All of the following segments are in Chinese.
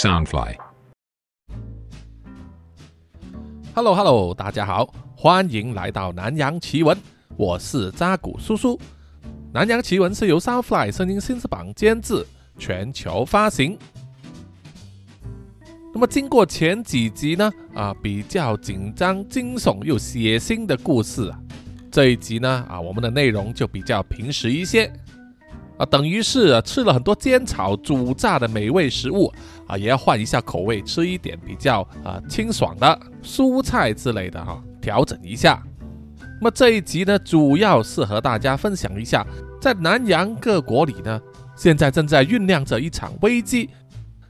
Soundfly。Hello Hello，大家好，欢迎来到南洋奇闻，我是扎古叔叔。南洋奇闻是由 Soundfly 声音新翅榜监制，全球发行。那么经过前几集呢，啊比较紧张、惊悚又血腥的故事啊，这一集呢，啊我们的内容就比较平实一些。啊，等于是、吃了很多煎炒煮炸的美味食物啊，也要换一下口味，吃一点比较啊清爽的蔬菜之类的哈、调整一下。那么这一集呢，主要是和大家分享一下，在南洋各国里呢，现在正在酝酿着一场危机，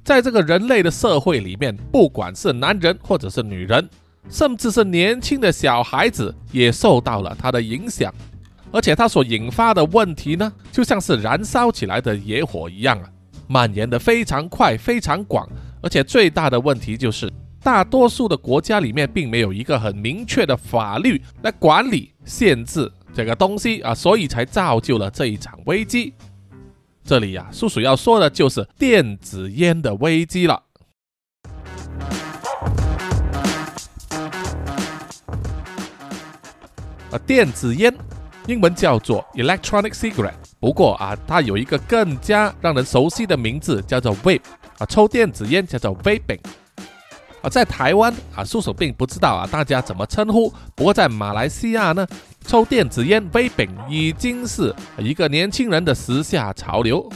在这个人类的社会里面，不管是男人或者是女人，甚至是年轻的小孩子，也受到了它的影响。而且它所引发的问题呢，就像是燃烧起来的野火一样啊，蔓延的非常快、非常广。而且最大的问题就是，大多数的国家里面并没有一个很明确的法律来管理、限制这个东西啊，所以才造就了这一场危机。这里呀、叔叔要说的就是电子烟的危机了。啊，电子烟。英文叫做 electronic cigarette，不过啊，它有一个更加让人熟悉的名字，叫做 vape 啊，抽电子烟叫做 vaping 啊，在台湾啊，叔叔并不知道啊，大家怎么称呼。不过在马来西亚呢，抽电子烟 vaping 已经是一个年轻人的时下潮流，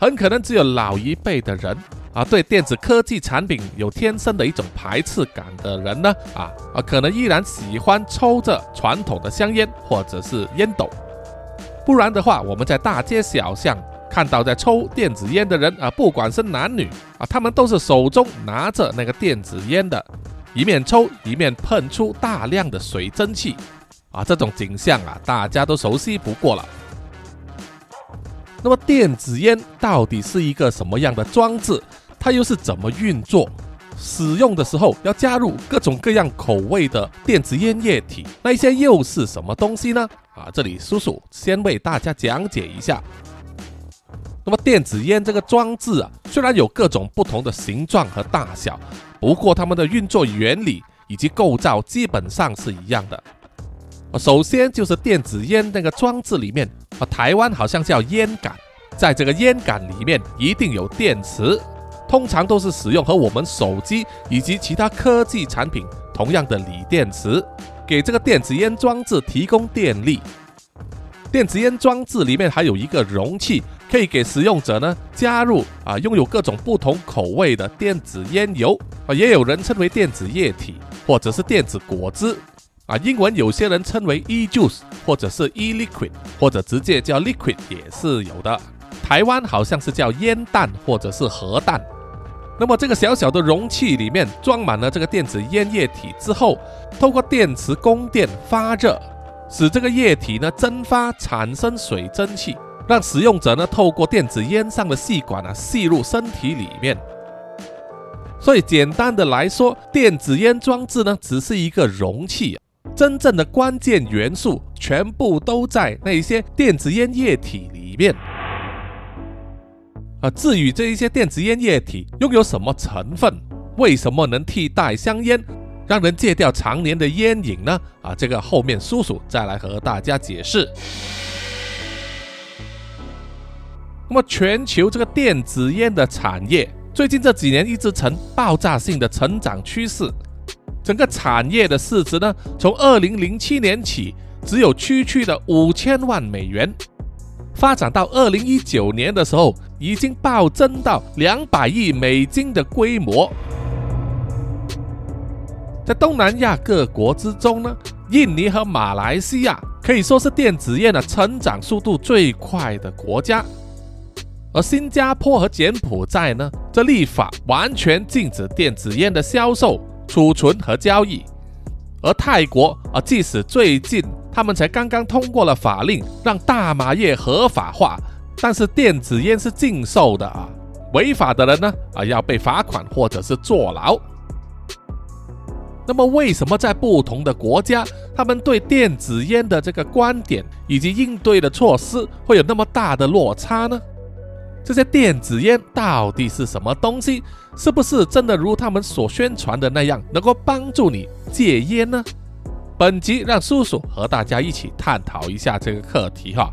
很可能只有老一辈的人啊，对电子科技产品有天生的一种排斥感的人呢，啊啊，可能依然喜欢抽着传统的香烟或者是烟斗，不然的话，我们在大街小巷看到在抽电子烟的人啊，不管是男女啊，他们都是手中拿着那个电子烟的，一面抽一面喷出大量的水蒸气，啊，这种景象啊，大家都熟悉不过了。那么电子烟到底是一个什么样的装置？它又是怎么运作？使用的时候要加入各种各样口味的电子烟液体，那一些又是什么东西呢？啊，这里叔叔先为大家讲解一下。那么电子烟这个装置啊，虽然有各种不同的形状和大小，不过它们的运作原理以及构造基本上是一样的。首先就是电子烟那个装置里面啊，台湾好像叫烟杆，在这个烟杆里面一定有电池。通常都是使用和我们手机以及其他科技产品同样的锂电池，给这个电子烟装置提供电力。电子烟装置里面还有一个容器，可以给使用者呢加入啊拥有各种不同口味的电子烟油啊，也有人称为电子液体或者是电子果汁啊，英文有些人称为 e-juice 或者是 e-liquid 或者直接叫 liquid 也是有的。台湾好像是叫烟弹或者是核弹。那么这个小小的容器里面装满了这个电子烟液体之后，透过电池供电发热，使这个液体呢蒸发产生水蒸气，让使用者呢透过电子烟上的细管啊吸入身体里面。所以简单的来说，电子烟装置呢只是一个容器，真正的关键元素全部都在那些电子烟液体里面。啊，至于这一些电子烟液体拥有什么成分，为什么能替代香烟，让人戒掉常年的烟瘾呢？啊，这个后面叔叔再来和大家解释。那么，全球这个电子烟的产业，最近这几年一直呈爆炸性的成长趋势，整个产业的市值呢，从二零零七年起只有区区的五千万美元。发展到二零一九年的时候，已经暴增到两百亿美金的规模。在东南亚各国之中呢，印尼和马来西亚可以说是电子烟的成长速度最快的国家。而新加坡和柬埔寨呢，这立法完全禁止电子烟的销售、储存和交易。而泰国啊，即使最近他们才刚刚通过了法令，让大麻业合法化，但是电子烟是禁售的啊，违法的人呢啊要被罚款或者是坐牢。那么为什么在不同的国家，他们对电子烟的这个观点以及应对的措施会有那么大的落差呢？这些电子烟到底是什么东西？是不是真的如他们所宣传的那样，能够帮助你戒烟呢？本集让叔叔和大家一起探讨一下这个课题哈。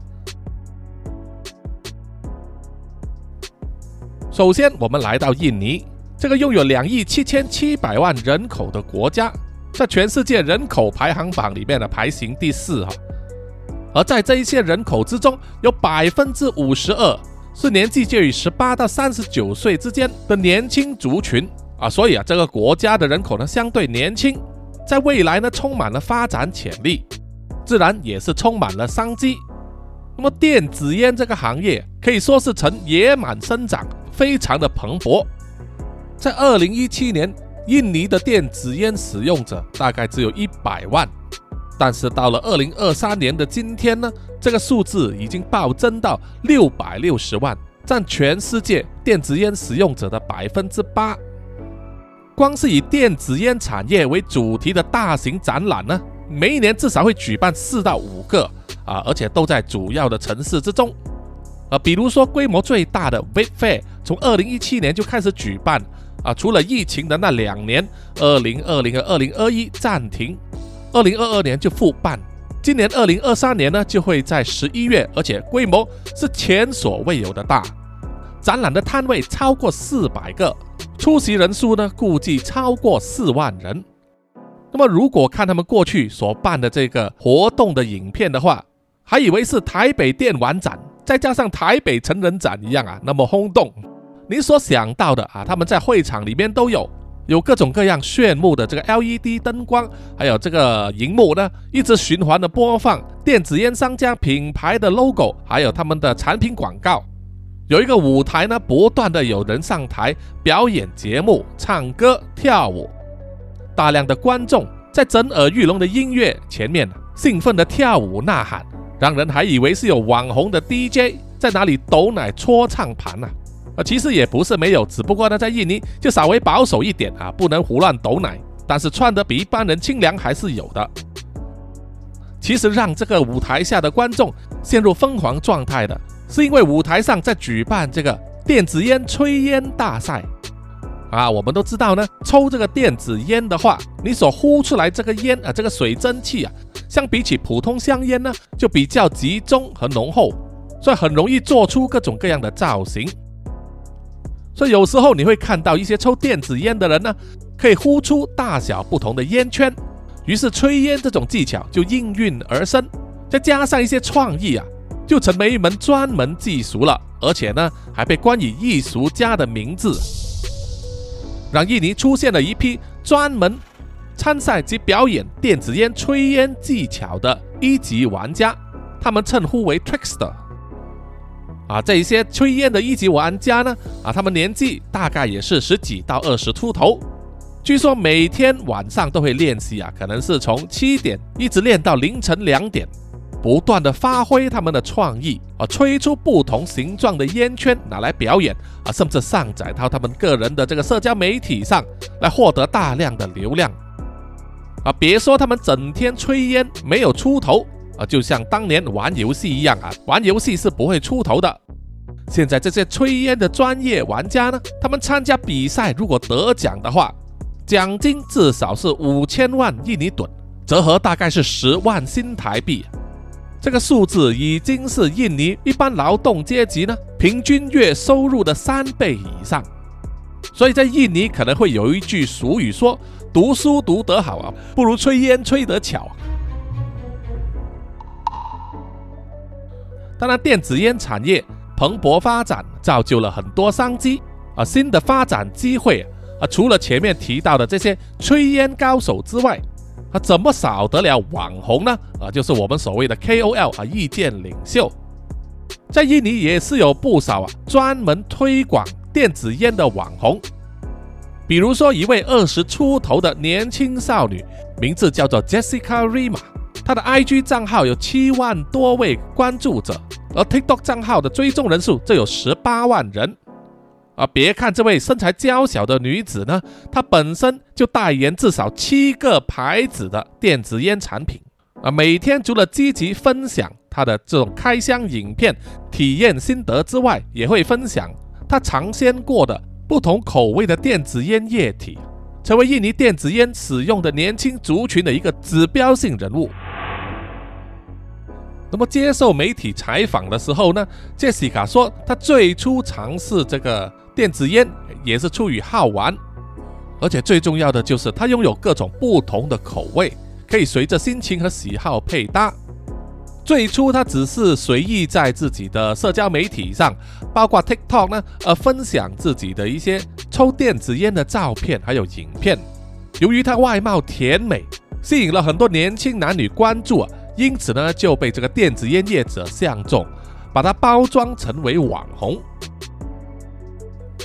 首先，我们来到印尼，这个拥有两亿七千七百万人口的国家，在全世界人口排行榜里面的排行第四哈。而在这一些人口之中，有百分之五十二。是年纪介于十八到三十九岁之间的年轻族群啊，所以啊，这个国家的人口呢相对年轻，在未来呢充满了发展潜力，自然也是充满了商机。那么电子烟这个行业可以说是呈野蛮生长，非常的蓬勃。在二零一七年，印尼的电子烟使用者大概只有一百万。但是到了二零二三年的今天呢，这个数字已经暴增到六百六十万，占全世界电子烟使用者的百分之八。光是以电子烟产业为主题的大型展览呢，每一年至少会举办四到五个啊，而且都在主要的城市之中。啊，比如说规模最大的 v i p Fair，从二零一七年就开始举办啊，除了疫情的那两年，二零二零和二零二一暂停。二零二二年就复办，今年二零二三年呢就会在十一月，而且规模是前所未有的大。展览的摊位超过四百个，出席人数呢估计超过四万人。那么如果看他们过去所办的这个活动的影片的话，还以为是台北电玩展再加上台北成人展一样啊，那么轰动。你所想到的啊，他们在会场里面都有。有各种各样炫目的这个 LED 灯光，还有这个荧幕呢，一直循环的播放电子烟商家品牌的 logo，还有他们的产品广告。有一个舞台呢，不断的有人上台表演节目、唱歌、跳舞，大量的观众在震耳欲聋的音乐前面兴奋的跳舞呐喊，让人还以为是有网红的 DJ 在哪里抖奶搓唱盘呢。啊，其实也不是没有，只不过呢，在印尼就稍微保守一点啊，不能胡乱抖奶。但是穿得比一般人清凉还是有的。其实让这个舞台下的观众陷入疯狂状态的，是因为舞台上在举办这个电子烟吹烟大赛。啊，我们都知道呢，抽这个电子烟的话，你所呼出来这个烟啊，这个水蒸气啊，相比起普通香烟呢，就比较集中和浓厚，所以很容易做出各种各样的造型。所以有时候你会看到一些抽电子烟的人呢，可以呼出大小不同的烟圈，于是吹烟这种技巧就应运而生，再加上一些创意啊，就成为一门专门技术了，而且呢还被冠以艺术家的名字，让印尼出现了一批专门参赛及表演电子烟吹烟技巧的一级玩家，他们称呼为 trickster。啊，这一些吹烟的一级玩家呢，啊，他们年纪大概也是十几到二十出头，据说每天晚上都会练习啊，可能是从七点一直练到凌晨两点，不断的发挥他们的创意啊，吹出不同形状的烟圈拿来表演啊，甚至上载到他们个人的这个社交媒体上来获得大量的流量啊，别说他们整天吹烟没有出头。啊，就像当年玩游戏一样啊，玩游戏是不会出头的。现在这些吹烟的专业玩家呢，他们参加比赛，如果得奖的话，奖金至少是五千万印尼盾，折合大概是十万新台币。这个数字已经是印尼一般劳动阶级呢平均月收入的三倍以上。所以在印尼可能会有一句俗语说：“读书读得好啊，不如吹烟吹得巧。”当然，电子烟产业蓬勃发展，造就了很多商机啊，新的发展机会啊。除了前面提到的这些吹烟高手之外，啊，怎么少得了网红呢？啊，就是我们所谓的 KOL 啊，意见领袖，在印尼也是有不少啊，专门推广电子烟的网红。比如说，一位二十出头的年轻少女，名字叫做 Jessica Rima。她的 IG 账号有七万多位关注者，而 TikTok 账号的追踪人数则有十八万人。啊，别看这位身材娇小的女子呢，她本身就代言至少七个牌子的电子烟产品。啊，每天除了积极分享她的这种开箱影片、体验心得之外，也会分享她尝鲜过的不同口味的电子烟液体，成为印尼电子烟使用的年轻族群的一个指标性人物。那么接受媒体采访的时候呢，杰西卡说，她最初尝试这个电子烟也是出于好玩，而且最重要的就是它拥有各种不同的口味，可以随着心情和喜好配搭。最初他只是随意在自己的社交媒体上，包括 TikTok 呢，呃，分享自己的一些抽电子烟的照片还有影片。由于他外貌甜美，吸引了很多年轻男女关注。因此呢，就被这个电子烟业者相中，把它包装成为网红。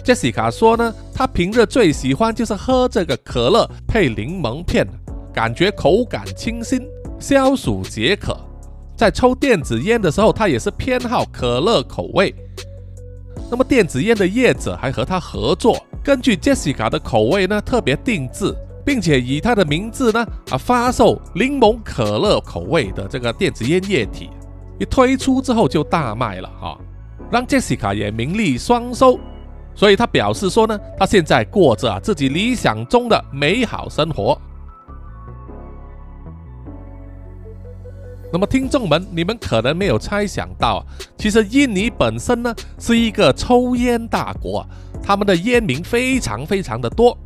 Jessica 说呢，她平日最喜欢就是喝这个可乐配柠檬片，感觉口感清新，消暑解渴。在抽电子烟的时候，她也是偏好可乐口味。那么电子烟的业者还和她合作，根据 Jessica 的口味呢，特别定制。并且以他的名字呢啊发售柠檬可乐口味的这个电子烟液体，一推出之后就大卖了哈，让 Jessica 也名利双收。所以他表示说呢，他现在过着啊自己理想中的美好生活。那么听众们，你们可能没有猜想到，其实印尼本身呢是一个抽烟大国，他们的烟民非常非常的多。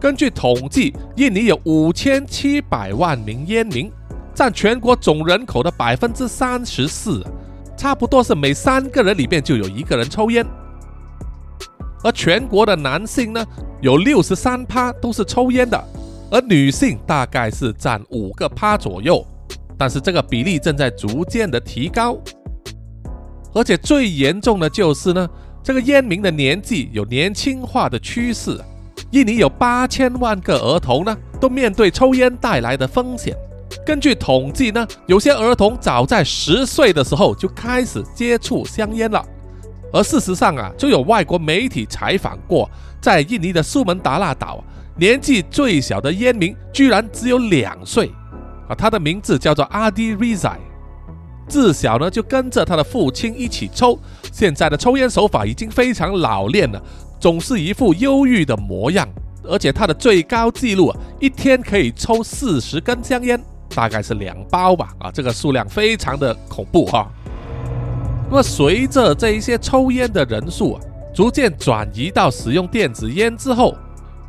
根据统计，印尼有五千七百万名烟民，占全国总人口的百分之三十四，差不多是每三个人里面就有一个人抽烟。而全国的男性呢，有六十三趴都是抽烟的，而女性大概是占五个趴左右。但是这个比例正在逐渐的提高，而且最严重的就是呢，这个烟民的年纪有年轻化的趋势。印尼有八千万个儿童呢，都面对抽烟带来的风险。根据统计呢，有些儿童早在十岁的时候就开始接触香烟了。而事实上啊，就有外国媒体采访过，在印尼的苏门答腊岛，年纪最小的烟民居然只有两岁啊，他的名字叫做阿迪瑞塞，自小呢就跟着他的父亲一起抽，现在的抽烟手法已经非常老练了。总是一副忧郁的模样，而且他的最高纪录，一天可以抽四十根香烟，大概是两包吧，啊，这个数量非常的恐怖哈。那么随着这一些抽烟的人数啊，逐渐转移到使用电子烟之后，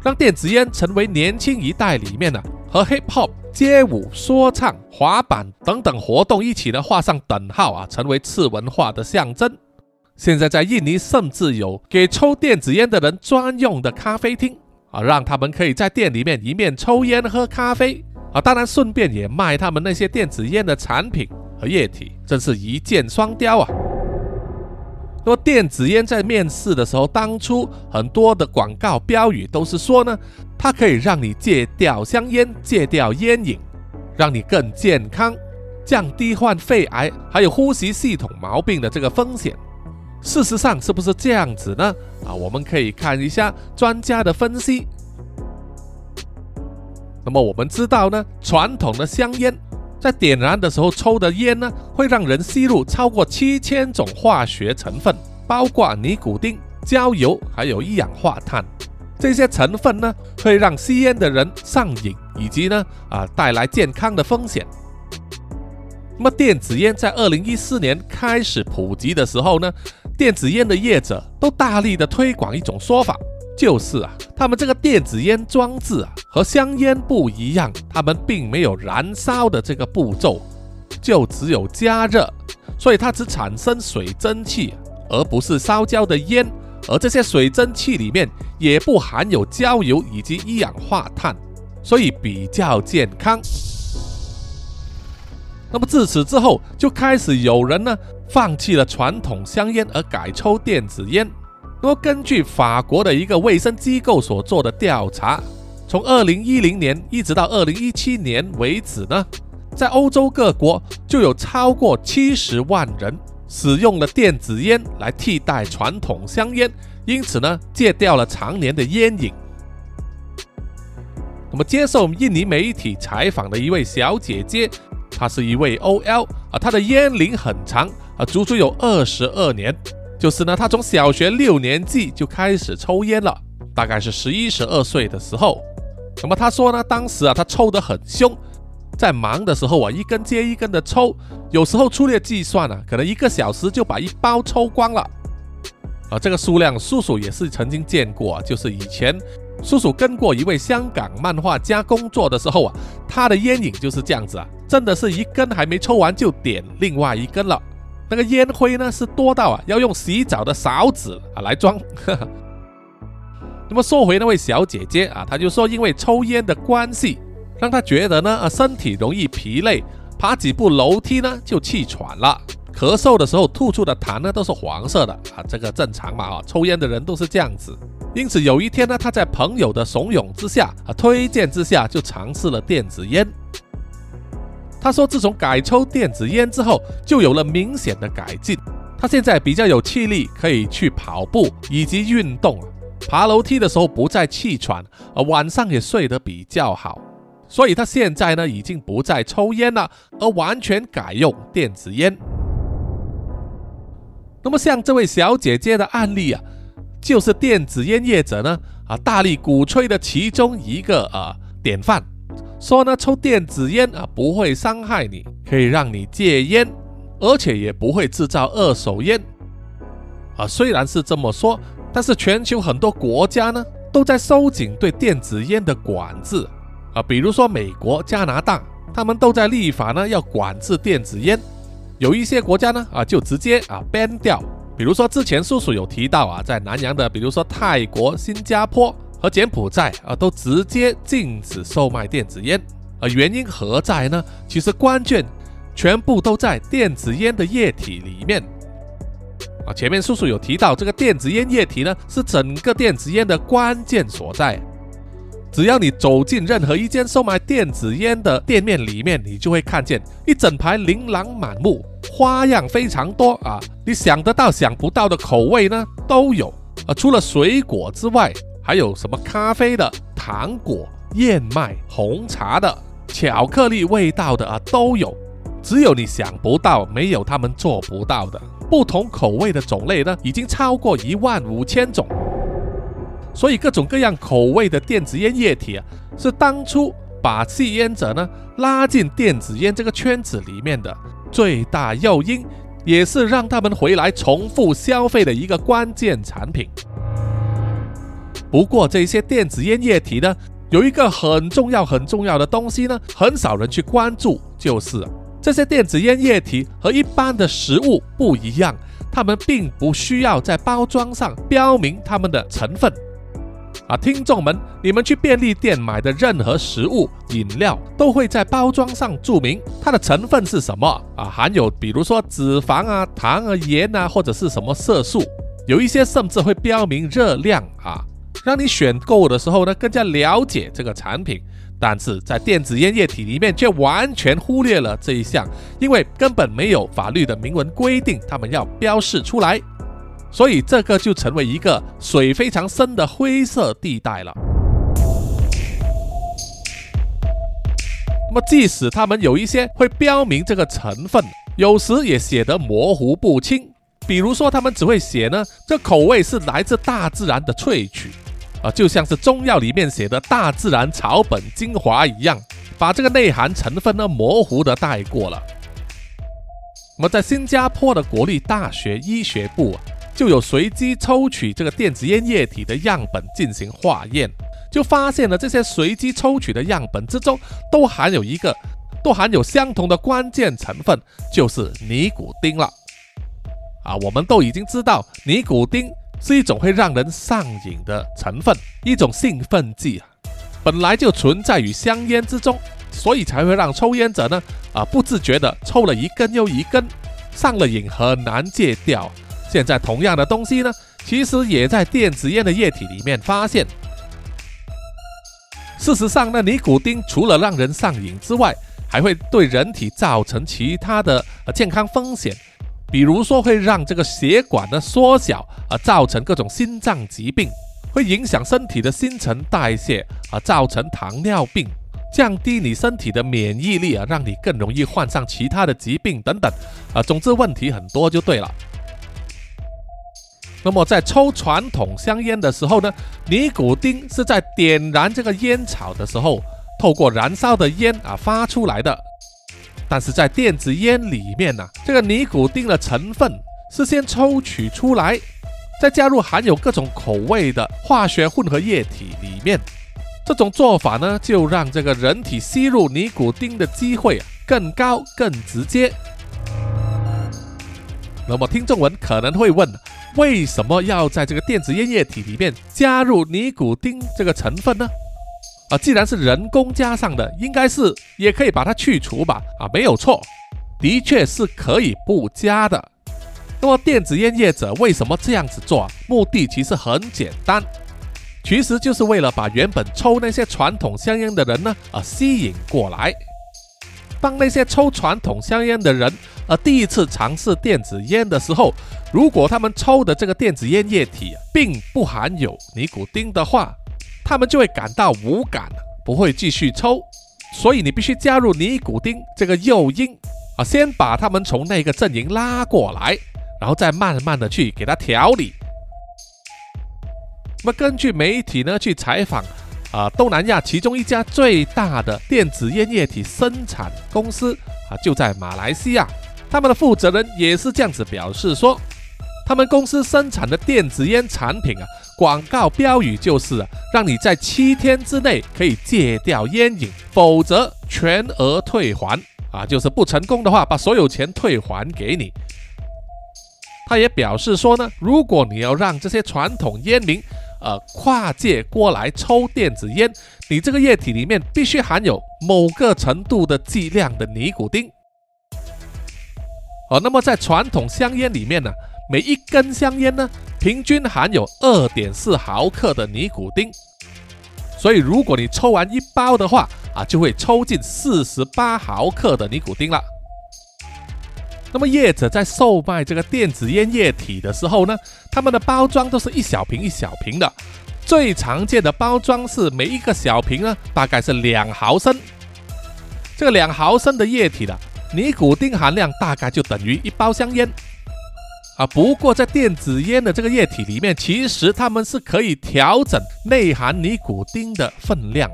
让电子烟成为年轻一代里面呢和 hip hop 街舞、说唱、滑板等等活动一起呢画上等号啊，成为次文化的象征。现在在印尼，甚至有给抽电子烟的人专用的咖啡厅啊，让他们可以在店里面一面抽烟喝咖啡啊，当然顺便也卖他们那些电子烟的产品和液体，真是一箭双雕啊。那么电子烟在面世的时候，当初很多的广告标语都是说呢，它可以让你戒掉香烟，戒掉烟瘾，让你更健康，降低患肺癌还有呼吸系统毛病的这个风险。事实上是不是这样子呢？啊，我们可以看一下专家的分析。那么我们知道呢，传统的香烟在点燃的时候抽的烟呢，会让人吸入超过七千种化学成分，包括尼古丁、焦油还有一氧化碳。这些成分呢，会让吸烟的人上瘾，以及呢啊带来健康的风险。那么电子烟在二零一四年开始普及的时候呢？电子烟的业者都大力的推广一种说法，就是啊，他们这个电子烟装置啊和香烟不一样，他们并没有燃烧的这个步骤，就只有加热，所以它只产生水蒸气，而不是烧焦的烟，而这些水蒸气里面也不含有焦油以及一氧化碳，所以比较健康。那么自此之后，就开始有人呢。放弃了传统香烟而改抽电子烟。那么，根据法国的一个卫生机构所做的调查，从二零一零年一直到二零一七年为止呢，在欧洲各国就有超过七十万人使用了电子烟来替代传统香烟，因此呢，戒掉了常年的烟瘾。那么，接受印尼媒体采访的一位小姐姐。她是一位 OL 啊，她的烟龄很长啊，足足有二十二年。就是呢，他从小学六年级就开始抽烟了，大概是十一、十二岁的时候。那么他说呢，当时啊，他抽得很凶，在忙的时候啊，一根接一根的抽，有时候粗略计算啊，可能一个小时就把一包抽光了。啊，这个数量，叔叔也是曾经见过，就是以前叔叔跟过一位香港漫画家工作的时候啊，他的烟瘾就是这样子啊，真的是一根还没抽完就点另外一根了。那个烟灰呢是多到啊要用洗澡的勺子啊来装。那么说回那位小姐姐啊，她就说因为抽烟的关系，让她觉得呢啊身体容易疲累，爬几步楼梯呢就气喘了，咳嗽的时候吐出的痰呢都是黄色的啊，这个正常嘛啊，抽烟的人都是这样子。因此有一天呢，她在朋友的怂恿之下啊推荐之下就尝试了电子烟。他说：“自从改抽电子烟之后，就有了明显的改进。他现在比较有气力，可以去跑步以及运动，爬楼梯的时候不再气喘，而晚上也睡得比较好。所以他现在呢，已经不再抽烟了，而完全改用电子烟。那么像这位小姐姐的案例啊，就是电子烟业者呢啊大力鼓吹的其中一个啊典范。”说呢，抽电子烟啊不会伤害你，可以让你戒烟，而且也不会制造二手烟。啊，虽然是这么说，但是全球很多国家呢都在收紧对电子烟的管制。啊，比如说美国、加拿大，他们都在立法呢要管制电子烟。有一些国家呢啊就直接啊 ban 掉。比如说之前叔叔有提到啊，在南洋的，比如说泰国、新加坡。和柬埔寨啊，都直接禁止售卖电子烟，而原因何在呢？其实关键全部都在电子烟的液体里面啊。前面叔叔有提到，这个电子烟液体呢，是整个电子烟的关键所在。只要你走进任何一间售卖电子烟的店面里面，你就会看见一整排琳琅满目、花样非常多啊，你想得到、想不到的口味呢都有啊。除了水果之外，还有什么咖啡的、糖果、燕麦、红茶的、巧克力味道的啊，都有。只有你想不到，没有他们做不到的。不同口味的种类呢，已经超过一万五千种。所以各种各样口味的电子烟液体啊，是当初把吸烟者呢拉进电子烟这个圈子里面的最大诱因，也是让他们回来重复消费的一个关键产品。不过这些电子烟液体呢，有一个很重要很重要的东西呢，很少人去关注，就是这些电子烟液体和一般的食物不一样，它们并不需要在包装上标明它们的成分。啊，听众们，你们去便利店买的任何食物、饮料，都会在包装上注明它的成分是什么啊，含有比如说脂肪啊、糖啊、盐啊，或者是什么色素，有一些甚至会标明热量啊。让你选购的时候呢，更加了解这个产品，但是在电子烟液体里面却完全忽略了这一项，因为根本没有法律的明文规定他们要标示出来，所以这个就成为一个水非常深的灰色地带了。那么，即使他们有一些会标明这个成分，有时也写得模糊不清，比如说他们只会写呢，这口味是来自大自然的萃取。啊，就像是中药里面写的大自然草本精华一样，把这个内涵成分呢模糊的带过了。那么在新加坡的国立大学医学部啊，就有随机抽取这个电子烟液体的样本进行化验，就发现了这些随机抽取的样本之中都含有一个，都含有相同的关键成分，就是尼古丁了。啊，我们都已经知道尼古丁。是一种会让人上瘾的成分，一种兴奋剂啊，本来就存在于香烟之中，所以才会让抽烟者呢啊不自觉的抽了一根又一根，上了瘾很难戒掉。现在同样的东西呢，其实也在电子烟的液体里面发现。事实上呢，尼古丁除了让人上瘾之外，还会对人体造成其他的健康风险。比如说会让这个血管的缩小，而造成各种心脏疾病，会影响身体的新陈代谢，而造成糖尿病，降低你身体的免疫力啊，让你更容易患上其他的疾病等等啊。总之问题很多就对了。那么在抽传统香烟的时候呢，尼古丁是在点燃这个烟草的时候，透过燃烧的烟啊发出来的。但是在电子烟里面呢，这个尼古丁的成分是先抽取出来，再加入含有各种口味的化学混合液体里面。这种做法呢，就让这个人体吸入尼古丁的机会更高、更直接。那么听众们可能会问。为什么要在这个电子烟液体里面加入尼古丁这个成分呢？啊，既然是人工加上的，应该是也可以把它去除吧？啊，没有错，的确是可以不加的。那么电子烟业者为什么这样子做？目的其实很简单，其实就是为了把原本抽那些传统香烟的人呢，啊，吸引过来，当那些抽传统香烟的人。而第一次尝试电子烟的时候，如果他们抽的这个电子烟液体并不含有尼古丁的话，他们就会感到无感，不会继续抽。所以你必须加入尼古丁这个诱因啊，先把他们从那个阵营拉过来，然后再慢慢的去给他调理。那么根据媒体呢去采访啊，东南亚其中一家最大的电子烟液体生产公司啊，就在马来西亚。他们的负责人也是这样子表示说，他们公司生产的电子烟产品啊，广告标语就是，让你在七天之内可以戒掉烟瘾，否则全额退还啊，就是不成功的话，把所有钱退还给你。他也表示说呢，如果你要让这些传统烟民呃跨界过来抽电子烟，你这个液体里面必须含有某个程度的剂量的尼古丁。哦，那么在传统香烟里面呢，每一根香烟呢，平均含有二点四毫克的尼古丁，所以如果你抽完一包的话啊，就会抽进四十八毫克的尼古丁了。那么业者在售卖这个电子烟液体的时候呢，他们的包装都是一小瓶一小瓶的，最常见的包装是每一个小瓶呢，大概是两毫升，这个两毫升的液体的。尼古丁含量大概就等于一包香烟啊。不过在电子烟的这个液体里面，其实它们是可以调整内含尼古丁的分量。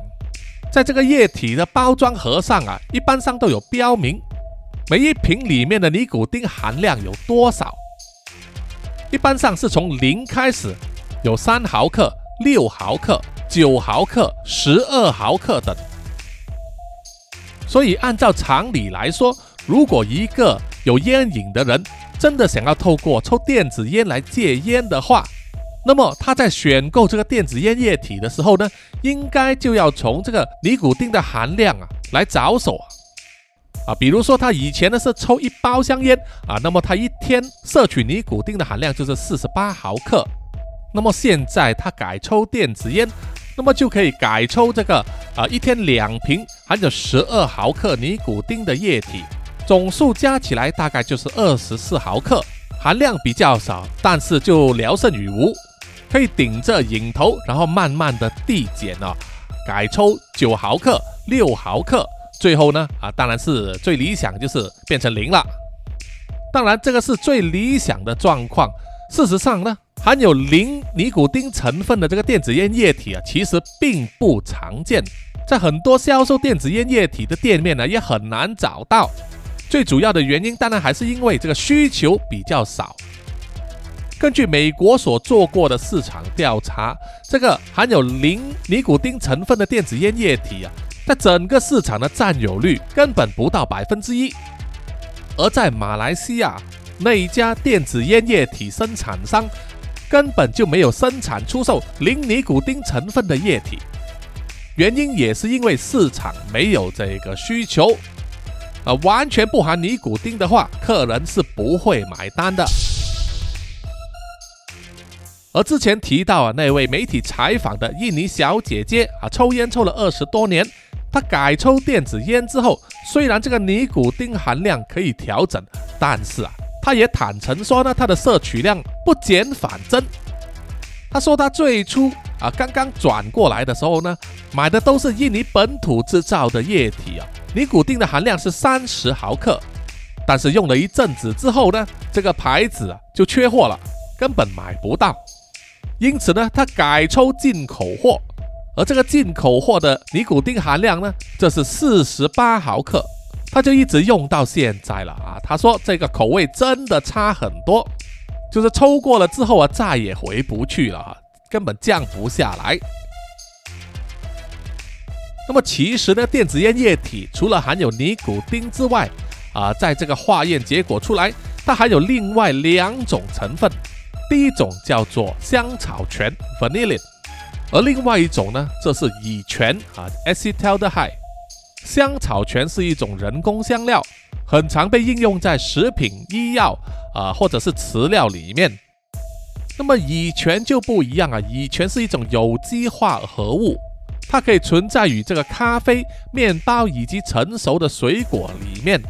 在这个液体的包装盒上啊，一般上都有标明每一瓶里面的尼古丁含量有多少。一般上是从零开始，有三毫克、六毫克、九毫克、十二毫克等。所以按照常理来说，如果一个有烟瘾的人真的想要透过抽电子烟来戒烟的话，那么他在选购这个电子烟液体的时候呢，应该就要从这个尼古丁的含量啊来着手啊。啊，比如说他以前呢是抽一包香烟啊，那么他一天摄取尼古丁的含量就是四十八毫克，那么现在他改抽电子烟。那么就可以改抽这个啊，一天两瓶含有十二毫克尼古丁的液体，总数加起来大概就是二十四毫克，含量比较少，但是就聊胜于无，可以顶着瘾头，然后慢慢的递减哦，改抽九毫克、六毫克，最后呢啊，当然是最理想就是变成零了。当然这个是最理想的状况，事实上呢。含有零尼古丁成分的这个电子烟液体啊，其实并不常见，在很多销售电子烟液体的店面呢，也很难找到。最主要的原因，当然还是因为这个需求比较少。根据美国所做过的市场调查，这个含有零尼古丁成分的电子烟液体啊，在整个市场的占有率根本不到百分之一。而在马来西亚那一家电子烟液体生产商。根本就没有生产出售零尼古丁成分的液体，原因也是因为市场没有这个需求，啊，完全不含尼古丁的话，客人是不会买单的。而之前提到啊，那位媒体采访的印尼小姐姐啊，抽烟抽了二十多年，她改抽电子烟之后，虽然这个尼古丁含量可以调整，但是啊。她也坦诚说呢，她的摄取量不减反增。她说她最初啊刚刚转过来的时候呢，买的都是印尼本土制造的液体啊，尼古丁的含量是三十毫克。但是用了一阵子之后呢，这个牌子啊就缺货了，根本买不到。因此呢，他改抽进口货，而这个进口货的尼古丁含量呢，这是四十八毫克，他就一直用到现在了啊。他说这个口味真的差很多。就是抽过了之后啊，再也回不去了，根本降不下来。那么其实呢，电子烟液体除了含有尼古丁之外，啊，在这个化验结果出来，它还有另外两种成分。第一种叫做香草醛 （vanillin），而另外一种呢，这是乙醛啊 （acetaldehyde）。香草醛是一种人工香料。很常被应用在食品、医药啊，或者是饲料里面。那么乙醛就不一样啊，乙醛是一种有机化合物，它可以存在于这个咖啡、面包以及成熟的水果里面。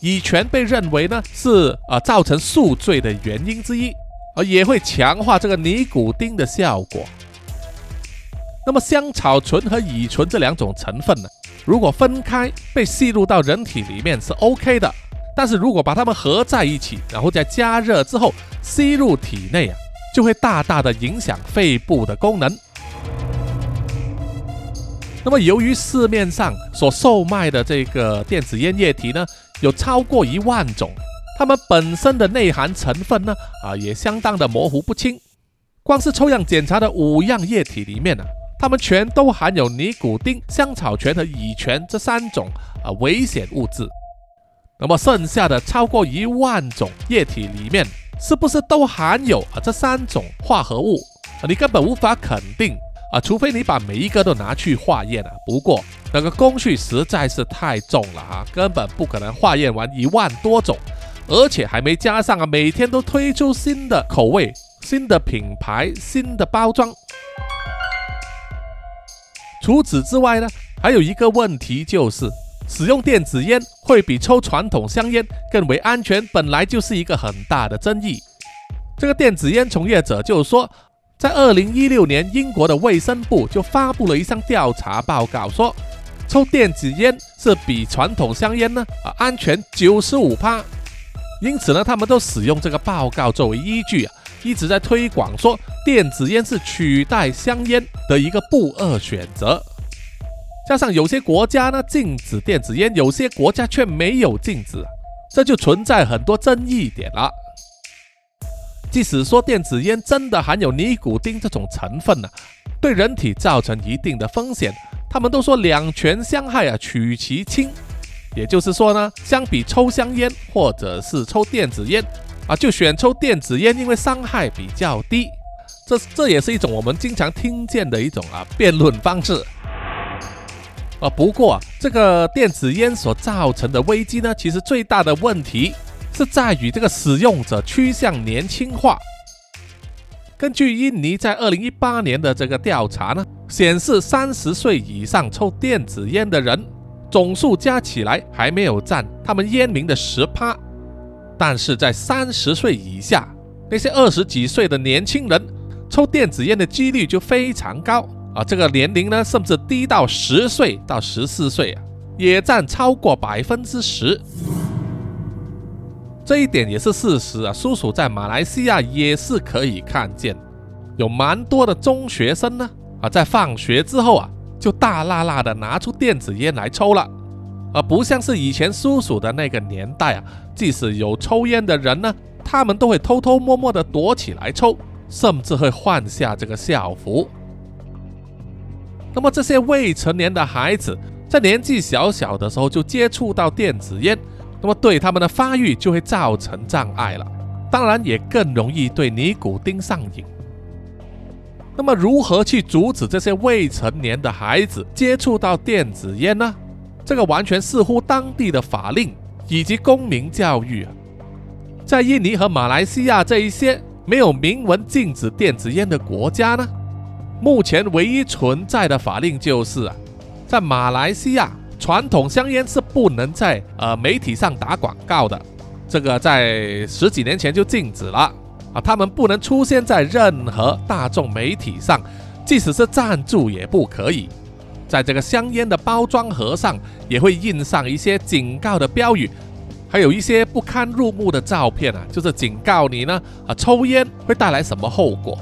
乙醛被认为呢是啊造成宿醉的原因之一，而也会强化这个尼古丁的效果。那么香草醇和乙醇这两种成分呢？如果分开被吸入到人体里面是 OK 的，但是如果把它们合在一起，然后再加热之后吸入体内啊，就会大大的影响肺部的功能。那么由于市面上所售卖的这个电子烟液体呢，有超过一万种，它们本身的内含成分呢，啊也相当的模糊不清。光是抽样检查的五样液体里面呢。它们全都含有尼古丁、香草醛和乙醛这三种啊危险物质。那么剩下的超过一万种液体里面，是不是都含有啊这三种化合物？啊，你根本无法肯定啊，除非你把每一个都拿去化验啊。不过那个工序实在是太重了啊，根本不可能化验完一万多种，而且还没加上啊每天都推出新的口味、新的品牌、新的包装。除此之外呢，还有一个问题就是，使用电子烟会比抽传统香烟更为安全，本来就是一个很大的争议。这个电子烟从业者就说，在二零一六年，英国的卫生部就发布了一项调查报告，说抽电子烟是比传统香烟呢啊安全九十五趴。因此呢，他们都使用这个报告作为依据啊。一直在推广说电子烟是取代香烟的一个不二选择，加上有些国家呢禁止电子烟，有些国家却没有禁止，这就存在很多争议点了。即使说电子烟真的含有尼古丁这种成分呢，对人体造成一定的风险，他们都说两全相害啊，取其轻，也就是说呢，相比抽香烟或者是抽电子烟。啊，就选抽电子烟，因为伤害比较低。这这也是一种我们经常听见的一种啊辩论方式。啊，不过这个电子烟所造成的危机呢，其实最大的问题是在于这个使用者趋向年轻化。根据印尼在二零一八年的这个调查呢，显示三十岁以上抽电子烟的人总数加起来还没有占他们烟民的十趴。但是在三十岁以下，那些二十几岁的年轻人抽电子烟的几率就非常高啊！这个年龄呢，甚至低到十岁到十四岁啊，也占超过百分之十。这一点也是事实啊。叔叔在马来西亚也是可以看见，有蛮多的中学生呢啊，在放学之后啊，就大辣辣的拿出电子烟来抽了。而不像是以前叔叔的那个年代啊，即使有抽烟的人呢，他们都会偷偷摸摸的躲起来抽，甚至会换下这个校服。那么这些未成年的孩子在年纪小小的时候就接触到电子烟，那么对他们的发育就会造成障碍了，当然也更容易对尼古丁上瘾。那么如何去阻止这些未成年的孩子接触到电子烟呢？这个完全似乎当地的法令以及公民教育啊，在印尼和马来西亚这一些没有明文禁止电子烟的国家呢，目前唯一存在的法令就是啊，在马来西亚传统香烟是不能在呃媒体上打广告的，这个在十几年前就禁止了啊，他们不能出现在任何大众媒体上，即使是赞助也不可以。在这个香烟的包装盒上也会印上一些警告的标语，还有一些不堪入目的照片啊，就是警告你呢啊，抽烟会带来什么后果。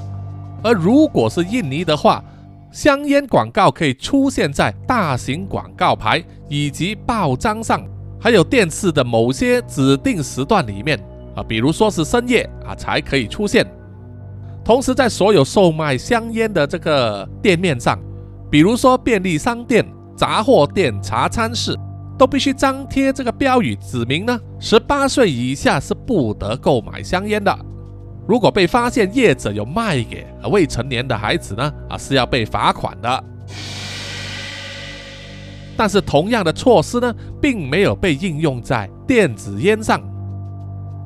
而如果是印尼的话，香烟广告可以出现在大型广告牌以及报章上，还有电视的某些指定时段里面啊，比如说是深夜啊才可以出现。同时，在所有售卖香烟的这个店面上。比如说便利商店、杂货店、茶餐室，都必须张贴这个标语，指明呢，十八岁以下是不得购买香烟的。如果被发现业者有卖给未成年的孩子呢，啊是要被罚款的。但是同样的措施呢，并没有被应用在电子烟上。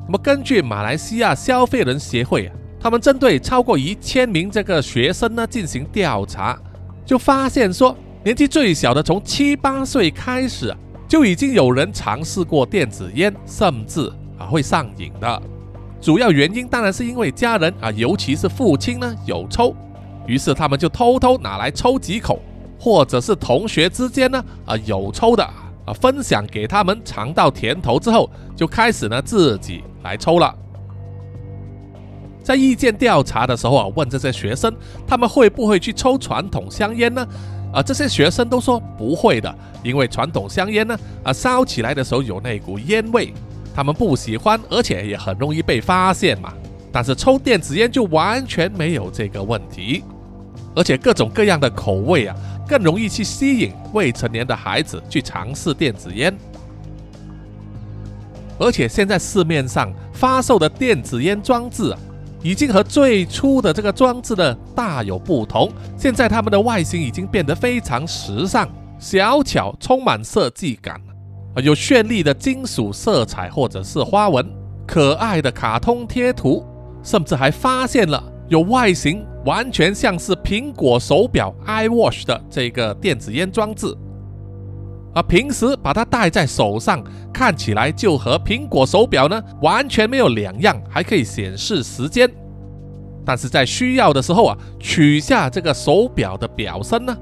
那么根据马来西亚消费人协会啊，他们针对超过一千名这个学生呢进行调查。就发现说，年纪最小的从七八岁开始，就已经有人尝试过电子烟，甚至啊会上瘾的。主要原因当然是因为家人啊，尤其是父亲呢有抽，于是他们就偷偷拿来抽几口，或者是同学之间呢啊有抽的啊分享给他们尝到甜头之后，就开始呢自己来抽了。在意见调查的时候啊，问这些学生他们会不会去抽传统香烟呢？啊，这些学生都说不会的，因为传统香烟呢啊烧起来的时候有那股烟味，他们不喜欢，而且也很容易被发现嘛。但是抽电子烟就完全没有这个问题，而且各种各样的口味啊，更容易去吸引未成年的孩子去尝试电子烟。而且现在市面上发售的电子烟装置啊。已经和最初的这个装置的大有不同。现在它们的外形已经变得非常时尚、小巧，充满设计感，有绚丽的金属色彩或者是花纹，可爱的卡通贴图，甚至还发现了有外形完全像是苹果手表 iWatch 的这个电子烟装置。啊，平时把它戴在手上，看起来就和苹果手表呢完全没有两样，还可以显示时间。但是在需要的时候啊，取下这个手表的表身呢，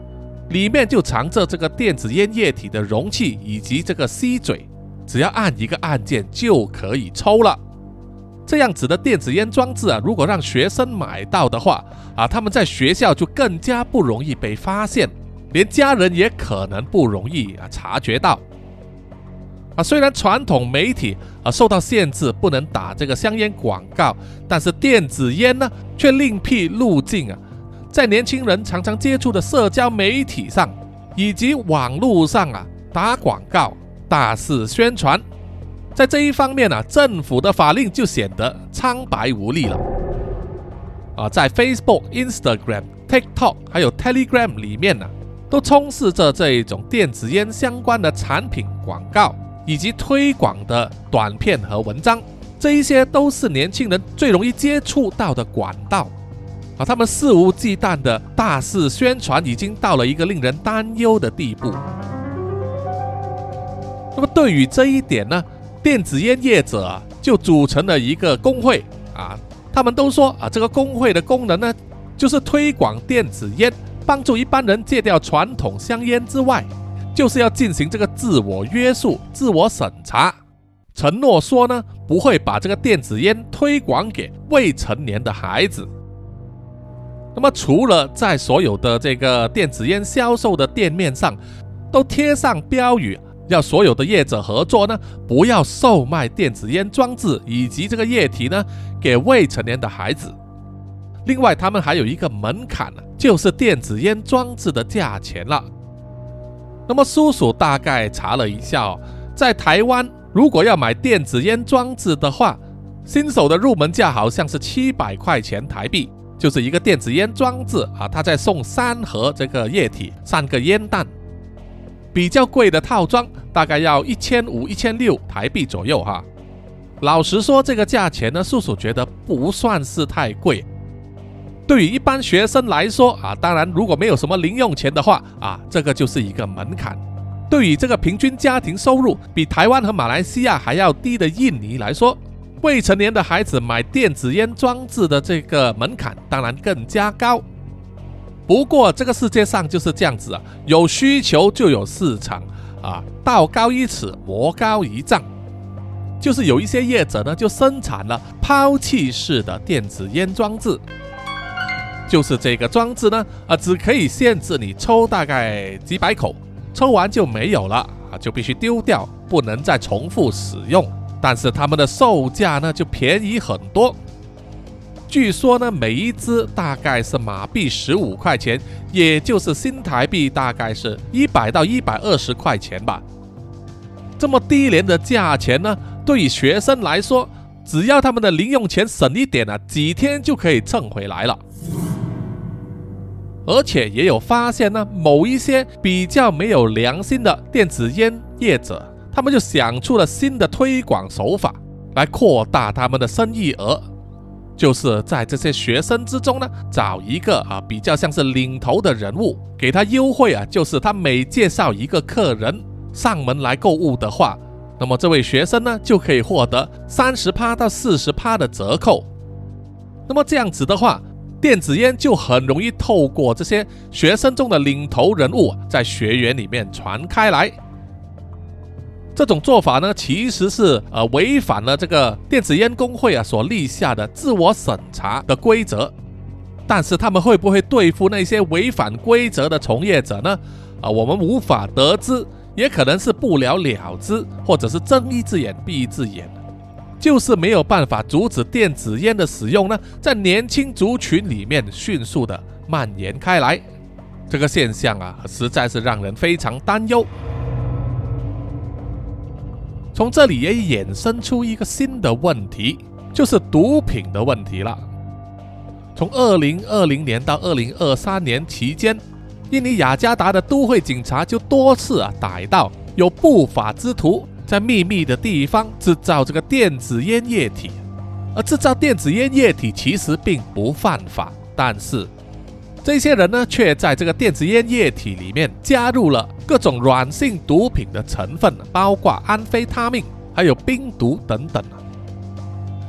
里面就藏着这个电子烟液体的容器以及这个吸嘴，只要按一个按键就可以抽了。这样子的电子烟装置啊，如果让学生买到的话啊，他们在学校就更加不容易被发现。连家人也可能不容易啊察觉到啊。虽然传统媒体啊受到限制，不能打这个香烟广告，但是电子烟呢却另辟路径啊，在年轻人常常接触的社交媒体上以及网络上啊打广告，大肆宣传。在这一方面呢，政府的法令就显得苍白无力了啊。在 Facebook、Instagram、TikTok 还有 Telegram 里面呢。都充斥着这一种电子烟相关的产品广告以及推广的短片和文章，这一些都是年轻人最容易接触到的管道啊！他们肆无忌惮的大肆宣传，已经到了一个令人担忧的地步。那么对于这一点呢，电子烟业者就组成了一个工会啊，他们都说啊，这个工会的功能呢，就是推广电子烟。帮助一般人戒掉传统香烟之外，就是要进行这个自我约束、自我审查。承诺说呢，不会把这个电子烟推广给未成年的孩子。那么，除了在所有的这个电子烟销售的店面上都贴上标语，要所有的业者合作呢，不要售卖电子烟装置以及这个液体呢给未成年的孩子。另外，他们还有一个门槛呢，就是电子烟装置的价钱了。那么，叔叔大概查了一下哦，在台湾，如果要买电子烟装置的话，新手的入门价好像是七百块钱台币，就是一个电子烟装置啊，它再送三盒这个液体，三个烟弹。比较贵的套装大概要一千五、一千六台币左右哈。老实说，这个价钱呢，叔叔觉得不算是太贵。对于一般学生来说啊，当然如果没有什么零用钱的话啊，这个就是一个门槛。对于这个平均家庭收入比台湾和马来西亚还要低的印尼来说，未成年的孩子买电子烟装置的这个门槛当然更加高。不过这个世界上就是这样子啊，有需求就有市场啊，道高一尺，魔高一丈。就是有一些业者呢，就生产了抛弃式的电子烟装置，就是这个装置呢，啊，只可以限制你抽大概几百口，抽完就没有了啊，就必须丢掉，不能再重复使用。但是他们的售价呢，就便宜很多。据说呢，每一支大概是马币十五块钱，也就是新台币大概是一百到一百二十块钱吧。这么低廉的价钱呢，对于学生来说，只要他们的零用钱省一点啊，几天就可以挣回来了。而且也有发现呢，某一些比较没有良心的电子烟业者，他们就想出了新的推广手法，来扩大他们的生意额。就是在这些学生之中呢，找一个啊比较像是领头的人物，给他优惠啊，就是他每介绍一个客人上门来购物的话，那么这位学生呢就可以获得三十趴到四十趴的折扣。那么这样子的话，电子烟就很容易透过这些学生中的领头人物，在学员里面传开来。这种做法呢，其实是呃违反了这个电子烟工会啊所立下的自我审查的规则。但是他们会不会对付那些违反规则的从业者呢？啊，我们无法得知，也可能是不了了之，或者是睁一只眼闭一只眼，就是没有办法阻止电子烟的使用呢，在年轻族群里面迅速的蔓延开来。这个现象啊，实在是让人非常担忧。从这里也衍生出一个新的问题，就是毒品的问题了。从二零二零年到二零二三年期间，印尼雅加达的都会警察就多次啊逮到有不法之徒在秘密的地方制造这个电子烟液体，而制造电子烟液体其实并不犯法，但是。这些人呢，却在这个电子烟液体里面加入了各种软性毒品的成分，包括安非他命，还有冰毒等等。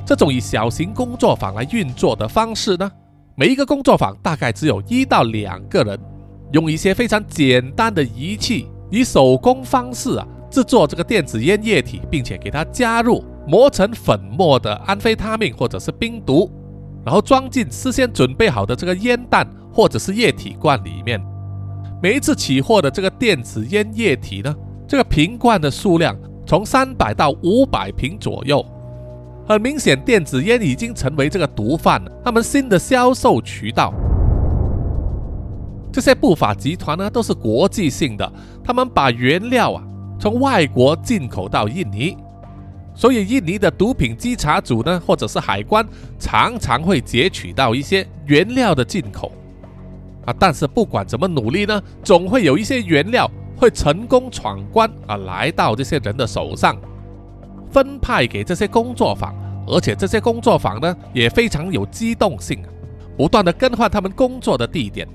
这种以小型工作坊来运作的方式呢，每一个工作坊大概只有一到两个人，用一些非常简单的仪器，以手工方式啊制作这个电子烟液体，并且给它加入磨成粉末的安非他命或者是冰毒，然后装进事先准备好的这个烟弹。或者是液体罐里面，每一次起货的这个电子烟液体呢，这个瓶罐的数量从三百到五百瓶左右。很明显，电子烟已经成为这个毒贩他们新的销售渠道。这些不法集团呢，都是国际性的，他们把原料啊从外国进口到印尼，所以印尼的毒品稽查组呢，或者是海关，常常会截取到一些原料的进口。啊！但是不管怎么努力呢，总会有一些原料会成功闯关啊，来到这些人的手上，分派给这些工作坊，而且这些工作坊呢也非常有机动性，不断的更换他们工作的地点，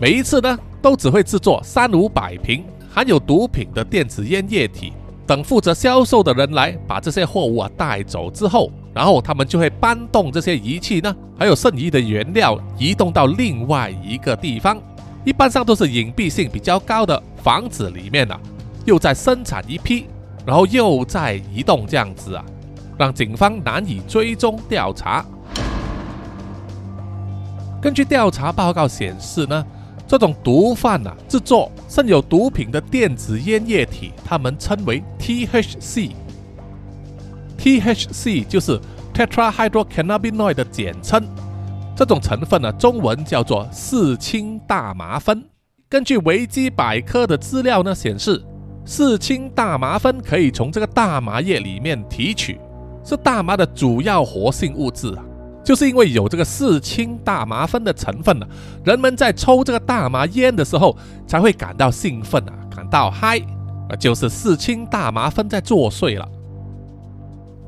每一次呢都只会制作三五百瓶含有毒品的电子烟液体。等负责销售的人来把这些货物啊带走之后，然后他们就会搬动这些仪器呢，还有剩余的原料移动到另外一个地方，一般上都是隐蔽性比较高的房子里面呢，又在生产一批，然后又在移动这样子啊，让警方难以追踪调查。根据调查报告显示呢。这种毒贩呐，制作渗有毒品的电子烟液体，他们称为 THC。THC 就是 Tetrahydrocannabinol 的简称。这种成分呢，中文叫做四氢大麻酚。根据维基百科的资料呢显示，四氢大麻酚可以从这个大麻叶里面提取，是大麻的主要活性物质啊。就是因为有这个四氢大麻酚的成分呢，人们在抽这个大麻烟的时候才会感到兴奋啊，感到嗨，啊，就是四氢大麻酚在作祟了。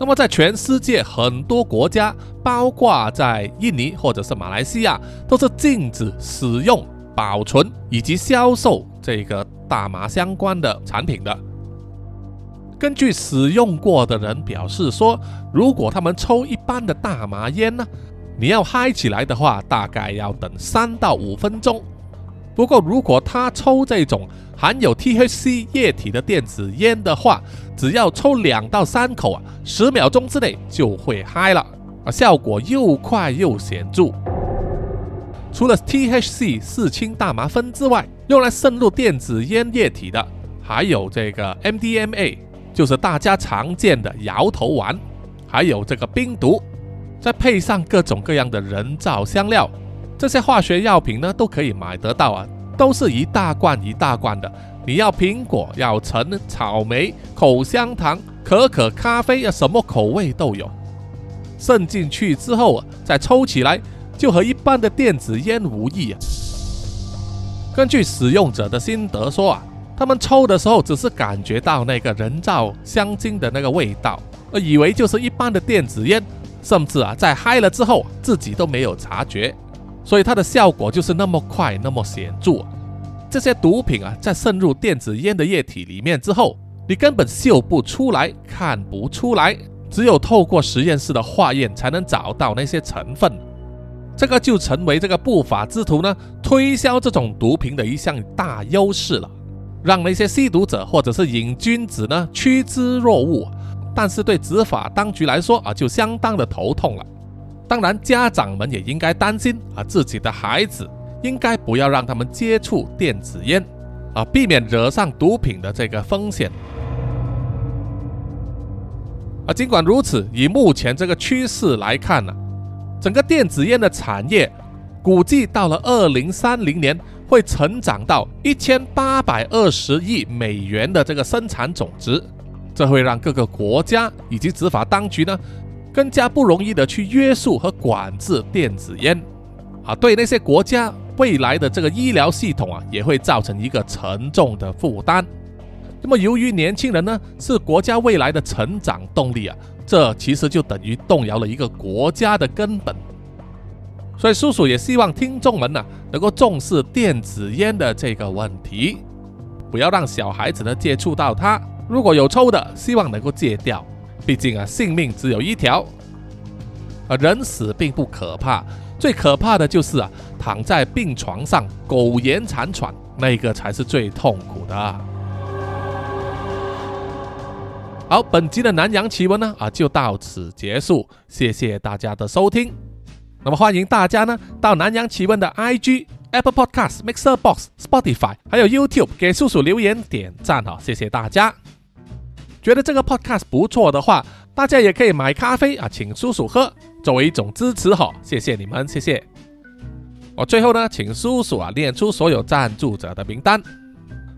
那么在全世界很多国家，包括在印尼或者是马来西亚，都是禁止使用、保存以及销售这个大麻相关的产品的。根据使用过的人表示说，如果他们抽一般的大麻烟呢，你要嗨起来的话，大概要等三到五分钟不过如果他抽这种含有 THC 液体的电子烟的话，只要抽两到三口啊，十秒钟之内就会嗨了啊，效果又快又显著。除了 THC 四氢大麻酚之外，用来渗入电子烟液体的还有这个 MDMA，就是大家常见的摇头丸，还有这个冰毒，再配上各种各样的人造香料，这些化学药品呢都可以买得到啊。都是一大罐一大罐的，你要苹果，要橙、草莓、口香糖、可可、咖啡啊，什么口味都有。渗进去之后啊，再抽起来，就和一般的电子烟无异啊。根据使用者的心得说啊，他们抽的时候只是感觉到那个人造香精的那个味道，而以为就是一般的电子烟，甚至啊，在嗨了之后自己都没有察觉。所以它的效果就是那么快，那么显著。这些毒品啊，在渗入电子烟的液体里面之后，你根本嗅不出来，看不出来，只有透过实验室的化验才能找到那些成分。这个就成为这个不法之徒呢推销这种毒品的一项大优势了，让那些吸毒者或者是瘾君子呢趋之若鹜。但是对执法当局来说啊，就相当的头痛了。当然，家长们也应该担心啊，自己的孩子应该不要让他们接触电子烟啊，避免惹上毒品的这个风险。啊，尽管如此，以目前这个趋势来看呢，整个电子烟的产业估计到了二零三零年会成长到一千八百二十亿美元的这个生产总值，这会让各个国家以及执法当局呢。更加不容易的去约束和管制电子烟，啊，对那些国家未来的这个医疗系统啊，也会造成一个沉重的负担。那么，由于年轻人呢是国家未来的成长动力啊，这其实就等于动摇了一个国家的根本。所以，叔叔也希望听众们呢能够重视电子烟的这个问题，不要让小孩子呢接触到它。如果有抽的，希望能够戒掉。毕竟啊，性命只有一条，啊，人死并不可怕，最可怕的就是啊，躺在病床上苟延残喘，那个才是最痛苦的。好，本集的南洋奇闻呢啊，就到此结束，谢谢大家的收听。那么欢迎大家呢到南洋奇闻的 IG、Apple Podcast、Mixer Box、Spotify 还有 YouTube 给叔叔留言点赞哈，谢谢大家。觉得这个 podcast 不错的话，大家也可以买咖啡啊，请叔叔喝，作为一种支持哈。谢谢你们，谢谢。我最后呢，请叔叔啊念出所有赞助者的名单。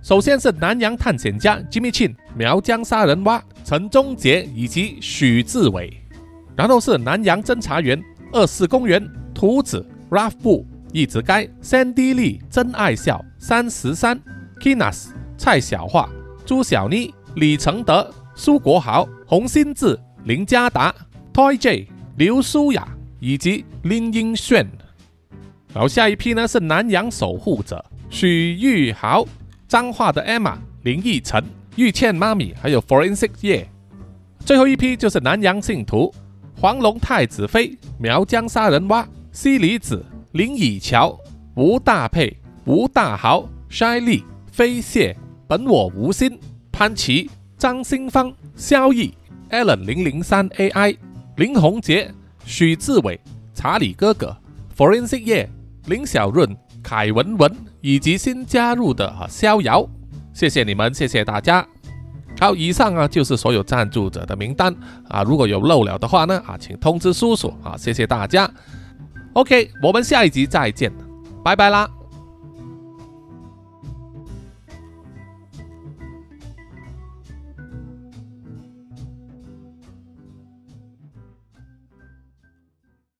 首先是南洋探险家 Jimmy Chin、苗疆杀人蛙陈忠杰以及许志伟，然后是南洋侦查员二四公园图子 Ralph 布一直该 Sandy Lee 真爱笑三十三 Kinas 蔡小桦朱小妮。李承德、苏国豪、洪新志、林家达、Toy J、刘舒雅以及林英炫。然后下一批呢是南洋守护者许玉豪、彰化的 Emma、林奕晨、玉倩妈咪，还有 Forensic 叶。最后一批就是南洋信徒黄龙太子妃、苗疆杀人蛙、西里子、林以乔、吴大佩、吴大豪、筛利、飞蟹、本我无心。潘琪、张新芳、萧毅、Allen 零零三 AI、林宏杰、许志伟、查理哥哥、Forensic 叶、林小润、凯文文以及新加入的逍遥，谢谢你们，谢谢大家。好，以上啊就是所有赞助者的名单啊，如果有漏了的话呢啊，请通知叔叔啊，谢谢大家。OK，我们下一集再见，拜拜啦。